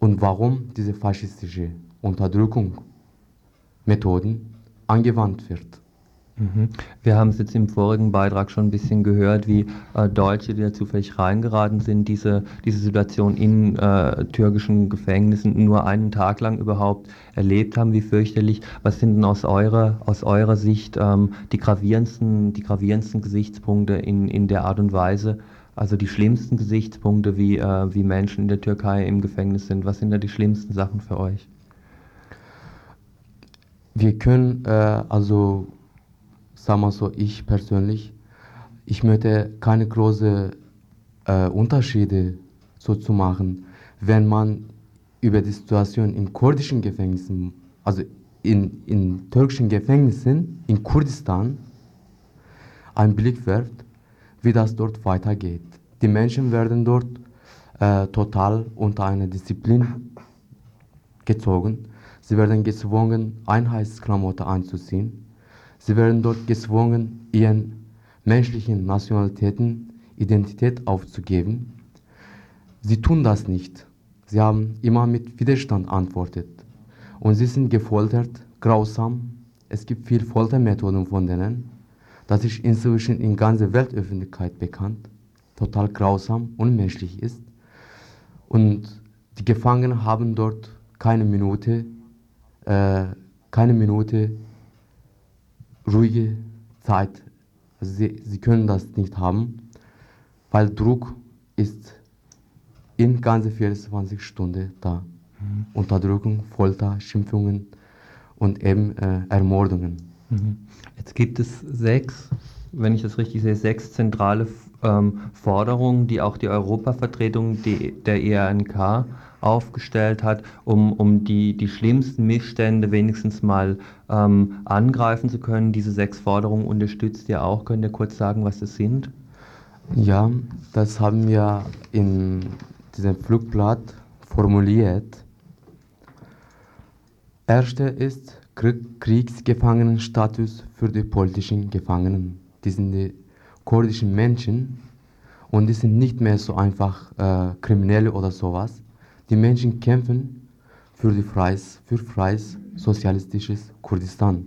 und warum diese faschistische Unterdrückungsmethoden angewandt wird. Mhm. Wir haben es jetzt im vorigen Beitrag schon ein bisschen gehört, wie äh, Deutsche, die da zufällig reingeraten sind, diese, diese Situation in äh, türkischen Gefängnissen nur einen Tag lang überhaupt erlebt haben, wie fürchterlich. Was sind denn aus eurer, aus eurer Sicht ähm, die, gravierendsten, die gravierendsten Gesichtspunkte in, in der Art und Weise, also die schlimmsten Gesichtspunkte, wie, äh, wie Menschen in der Türkei im Gefängnis sind? Was sind da die schlimmsten Sachen für euch? Wir können äh, also sagen wir so, ich persönlich, ich möchte keine großen äh, Unterschiede so zu machen, wenn man über die Situation in kurdischen Gefängnissen, also in, in türkischen Gefängnissen in Kurdistan, einen Blick wirft, wie das dort weitergeht. Die Menschen werden dort äh, total unter eine Disziplin gezogen. Sie werden gezwungen, Einheitsklamotten anzuziehen. Sie werden dort gezwungen, ihren menschlichen Nationalitäten Identität aufzugeben. Sie tun das nicht. Sie haben immer mit Widerstand antwortet. Und sie sind gefoltert, grausam. Es gibt viele Foltermethoden von denen. Das ist inzwischen in ganzer Weltöffentlichkeit bekannt. Total grausam, unmenschlich ist. Und die Gefangenen haben dort keine Minute, äh, keine Minute ruhige Zeit. Also sie, sie können das nicht haben, weil Druck ist in ganze 24 Stunden da. Mhm. Unterdrückung, Folter, Schimpfungen und eben äh, Ermordungen. Mhm. Jetzt gibt es sechs, wenn ich das richtig sehe, sechs zentrale ähm, Forderungen, die auch die Europavertretung die, der ERNK aufgestellt hat, um, um die, die schlimmsten Missstände wenigstens mal ähm, angreifen zu können. Diese sechs Forderungen unterstützt ihr auch. Könnt ihr kurz sagen, was das sind? Ja, das haben wir in diesem Flugblatt formuliert. Erste ist Kriegsgefangenenstatus für die politischen Gefangenen. Die sind die kurdischen Menschen und die sind nicht mehr so einfach äh, Kriminelle oder sowas. Die Menschen kämpfen für, die freies, für freies sozialistisches Kurdistan.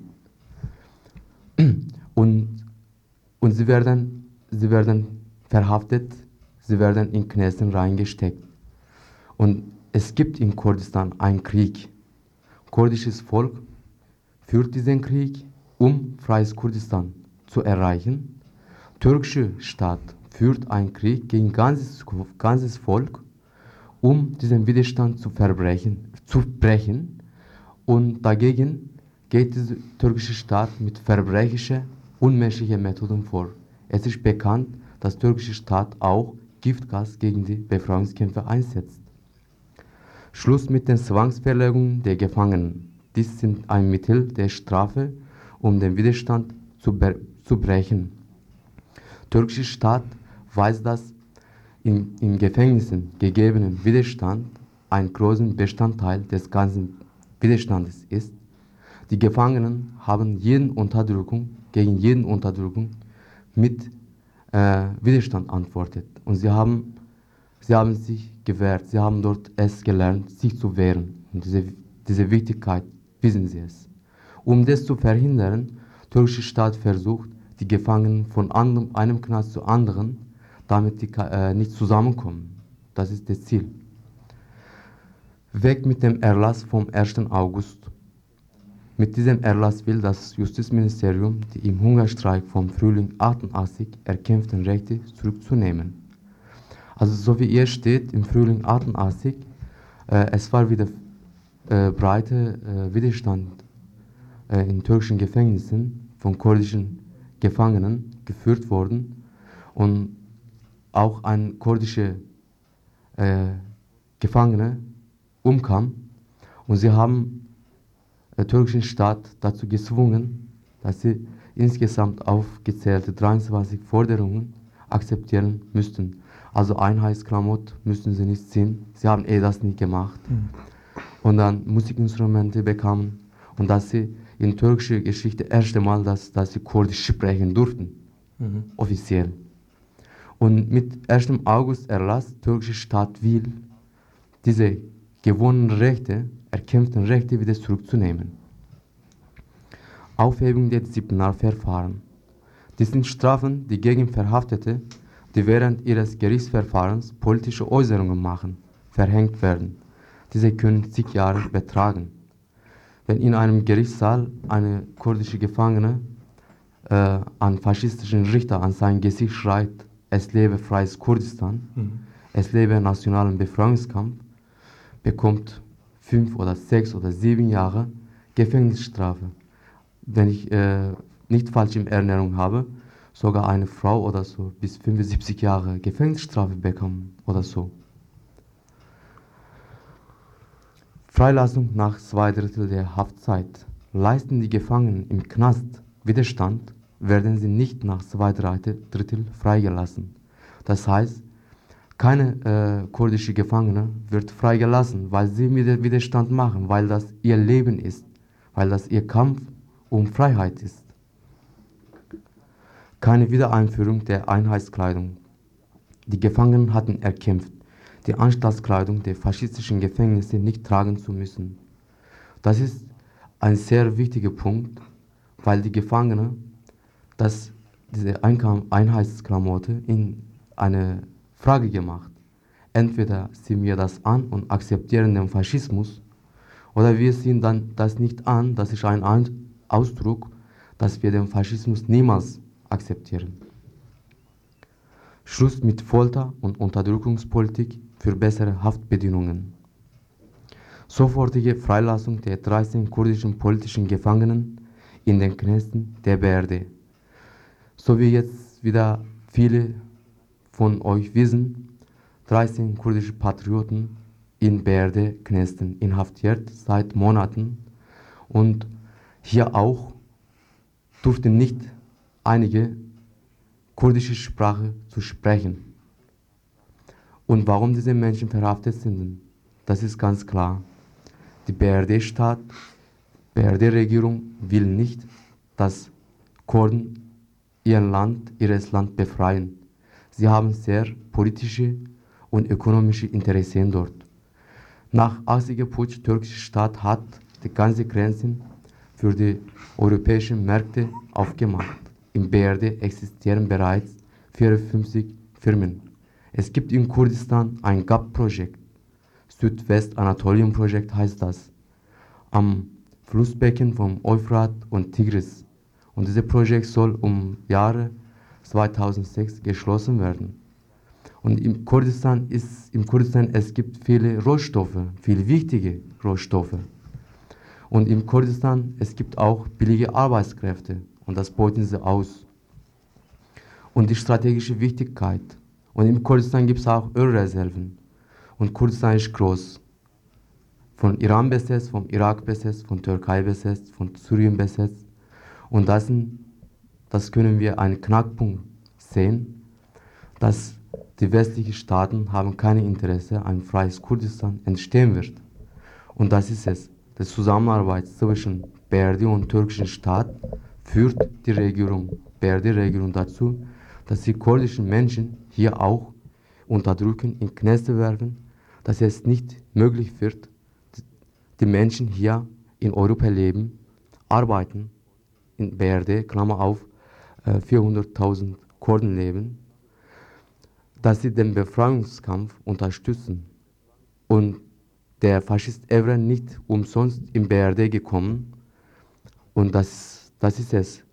Und, und sie, werden, sie werden verhaftet, sie werden in Knästen reingesteckt. Und es gibt in Kurdistan einen Krieg. Kurdisches Volk führt diesen Krieg, um freies Kurdistan zu erreichen. Türkische Staat führt einen Krieg gegen ganzes, ganzes Volk um diesen Widerstand zu verbrechen, zu brechen. Und dagegen geht der türkische Staat mit verbrecherischen, unmenschlichen Methoden vor. Es ist bekannt, dass der türkische Staat auch Giftgas gegen die Befreiungskämpfer einsetzt. Schluss mit den Zwangsverlegungen der Gefangenen. Dies sind ein Mittel der Strafe, um den Widerstand zu, zu brechen. Türkische Staat weiß das in, in Gefängnissen gegebenen Widerstand ein großer Bestandteil des ganzen Widerstandes ist. Die Gefangenen haben jeden Unterdrückung, gegen jeden Unterdrückung mit äh, Widerstand antwortet. Und sie haben, sie haben sich gewehrt, sie haben dort es gelernt, sich zu wehren. Und diese, diese Wichtigkeit wissen sie es. Um das zu verhindern, der türkische Staat versucht, die Gefangenen von einem, Knast zu anderen damit die äh, nicht zusammenkommen. Das ist das Ziel. Weg mit dem Erlass vom 1. August. Mit diesem Erlass will das Justizministerium die im Hungerstreik vom Frühling 88 erkämpften Rechte zurückzunehmen. Also so wie ihr steht, im Frühling 88, äh, es war wieder äh, breite äh, Widerstand äh, in türkischen Gefängnissen von kurdischen Gefangenen geführt worden und auch ein kurdischer äh, Gefangene umkam und sie haben den türkischen Staat dazu gezwungen, dass sie insgesamt aufgezählte 23 Forderungen akzeptieren müssten. Also Einheitsklamott müssten sie nicht ziehen. Sie haben eh das nicht gemacht. Mhm. Und dann Musikinstrumente bekamen und dass sie in türkischer Geschichte erste Mal, dass, dass sie Kurdisch sprechen durften. Mhm. Offiziell. Und mit 1. August Erlass, türkische Staat will diese gewonnenen Rechte, erkämpften Rechte wieder zurückzunehmen. Aufhebung der Disziplinarverfahren. Dies sind Strafen, die gegen Verhaftete, die während ihres Gerichtsverfahrens politische Äußerungen machen, verhängt werden. Diese können zig Jahre betragen. Wenn in einem Gerichtssaal eine kurdische Gefangene äh, an faschistischen Richter an sein Gesicht schreit, es lebe freies Kurdistan, mhm. es lebe nationalen Befreiungskampf, bekommt fünf oder sechs oder sieben Jahre Gefängnisstrafe. Wenn ich äh, nicht falsch in Erinnerung habe, sogar eine Frau oder so bis 75 Jahre Gefängnisstrafe bekommen oder so. Freilassung nach zwei Drittel der Haftzeit. Leisten die Gefangenen im Knast Widerstand, werden sie nicht nach zwei Drittel freigelassen. Das heißt, keine äh, kurdische Gefangene wird freigelassen, weil sie Widerstand machen, weil das ihr Leben ist, weil das ihr Kampf um Freiheit ist. Keine Wiedereinführung der Einheitskleidung. Die Gefangenen hatten erkämpft, die Anstaltskleidung der faschistischen Gefängnisse nicht tragen zu müssen. Das ist ein sehr wichtiger Punkt, weil die Gefangenen dass diese Einheitsklamotte in eine Frage gemacht. Entweder ziehen wir das an und akzeptieren den Faschismus, oder wir ziehen dann das nicht an, das ist ein Ausdruck, dass wir den Faschismus niemals akzeptieren. Schluss mit Folter und Unterdrückungspolitik für bessere Haftbedingungen. Sofortige Freilassung der 13 kurdischen politischen Gefangenen in den Knästen der BRD so wie jetzt wieder viele von euch wissen, 13 kurdische Patrioten in BRD-Knästen inhaftiert seit Monaten und hier auch durften nicht einige kurdische Sprache zu sprechen. Und warum diese Menschen verhaftet sind, das ist ganz klar. Die BRD-Staat, BRD-Regierung will nicht, dass Kurden ihr Land, ihres Land befreien. Sie haben sehr politische und ökonomische Interessen dort. Nach 80er Putsch türkische Staat hat die ganzen Grenzen für die europäischen Märkte aufgemacht. Im BRD existieren bereits 54 Firmen. Es gibt in Kurdistan ein GAP-Projekt. Südwest-Anatolien-Projekt heißt das. Am Flussbecken vom Euphrat und Tigris und dieses Projekt soll um Jahre 2006 geschlossen werden. Und im Kurdistan ist im Kurdistan es gibt viele Rohstoffe, viele wichtige Rohstoffe. Und im Kurdistan es gibt auch billige Arbeitskräfte und das beuten sie aus. Und die strategische Wichtigkeit. Und im Kurdistan gibt es auch Ölreserven. Und Kurdistan ist groß. Von Iran besetzt, vom Irak besetzt, von Türkei besetzt, von Syrien besetzt. Und das, das können wir einen Knackpunkt sehen, dass die westlichen Staaten haben kein Interesse, ein freies Kurdistan entstehen wird. Und das ist es. Die Zusammenarbeit zwischen BRD und türkischen Staat führt die Regierung, BRD-Regierung dazu, dass die kurdischen Menschen hier auch unterdrücken, in Kneste werfen, dass es nicht möglich wird, die Menschen hier in Europa leben, arbeiten in BRD, Klammer auf, 400.000 äh, Kurden leben. dass sie den Befreiungskampf unterstützen. Und der Faschist Evren nicht umsonst in BRD gekommen. Und das, das ist es.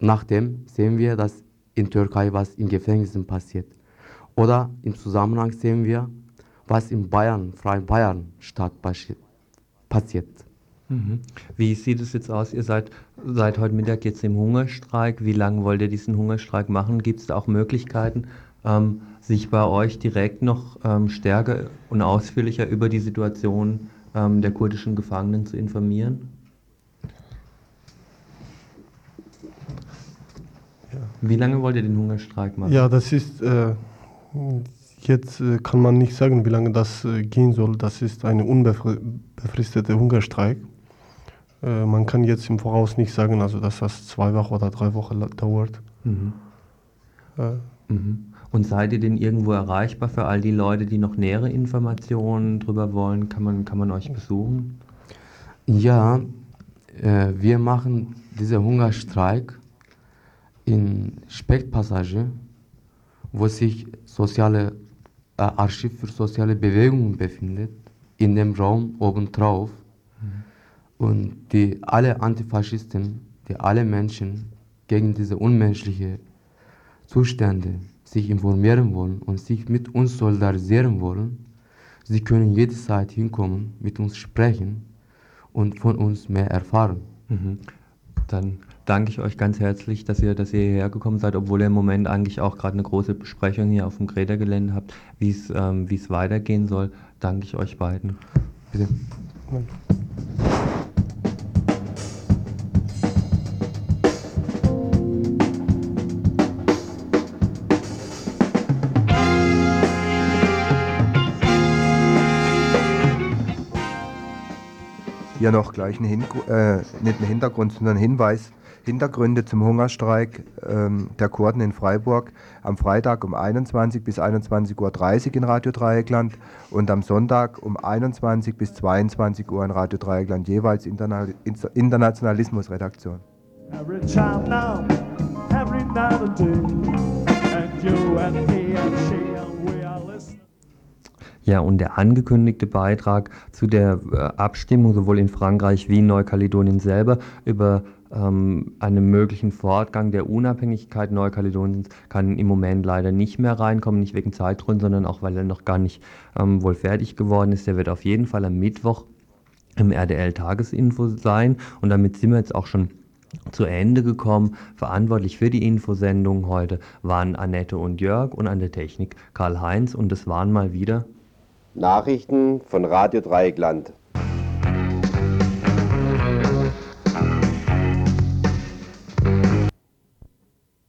Nachdem sehen wir, dass in Türkei was in Gefängnissen passiert. Oder im Zusammenhang sehen wir, was in Bayern, Frei Bayern Stadt passiert. Mhm. Wie sieht es jetzt aus? Ihr seid seit heute Mittag jetzt im Hungerstreik. Wie lange wollt ihr diesen Hungerstreik machen? Gibt es da auch Möglichkeiten, ähm, sich bei euch direkt noch ähm, stärker und ausführlicher über die Situation ähm, der kurdischen Gefangenen zu informieren? Wie lange wollt ihr den Hungerstreik machen? Ja, das ist, äh, jetzt äh, kann man nicht sagen, wie lange das äh, gehen soll. Das ist ein unbefristeter Hungerstreik. Äh, man kann jetzt im Voraus nicht sagen, also dass das zwei Wochen oder drei Wochen dauert. Mhm. Mhm. Und seid ihr denn irgendwo erreichbar für all die Leute, die noch nähere Informationen darüber wollen? Kann man, kann man euch besuchen? Ja, äh, wir machen diesen Hungerstreik in Speckpassage, wo sich soziale äh, Archiv für soziale Bewegungen befindet, in dem Raum obendrauf. Mhm. Und die alle Antifaschisten, die alle Menschen gegen diese unmenschlichen Zustände sich informieren wollen und sich mit uns solidarisieren wollen, sie können jederzeit hinkommen, mit uns sprechen und von uns mehr erfahren. Mhm. Dann danke ich euch ganz herzlich, dass ihr, dass ihr hierher gekommen seid, obwohl ihr im Moment eigentlich auch gerade eine große Besprechung hier auf dem Greta-Gelände habt, wie es ähm, weitergehen soll. Danke ich euch beiden. Bitte. Hier noch gleich ein äh, nicht ein Hintergrund, sondern ein Hinweis. Hintergründe zum Hungerstreik ähm, der Kurden in Freiburg am Freitag um 21 bis 21.30 Uhr in Radio Dreieckland und am Sonntag um 21 bis 22 Uhr in Radio Dreieckland, jeweils Interna Internationalismusredaktion. Every time now, every night and day, and you and me and she ja, und der angekündigte Beitrag zu der äh, Abstimmung sowohl in Frankreich wie in Neukaledonien selber über ähm, einen möglichen Fortgang der Unabhängigkeit Neukaledoniens kann im Moment leider nicht mehr reinkommen, nicht wegen Zeitgründen, sondern auch weil er noch gar nicht ähm, wohl fertig geworden ist. Der wird auf jeden Fall am Mittwoch im RDL-Tagesinfo sein und damit sind wir jetzt auch schon zu Ende gekommen. Verantwortlich für die Infosendung heute waren Annette und Jörg und an der Technik Karl-Heinz und es waren mal wieder Nachrichten von Radio Dreieckland.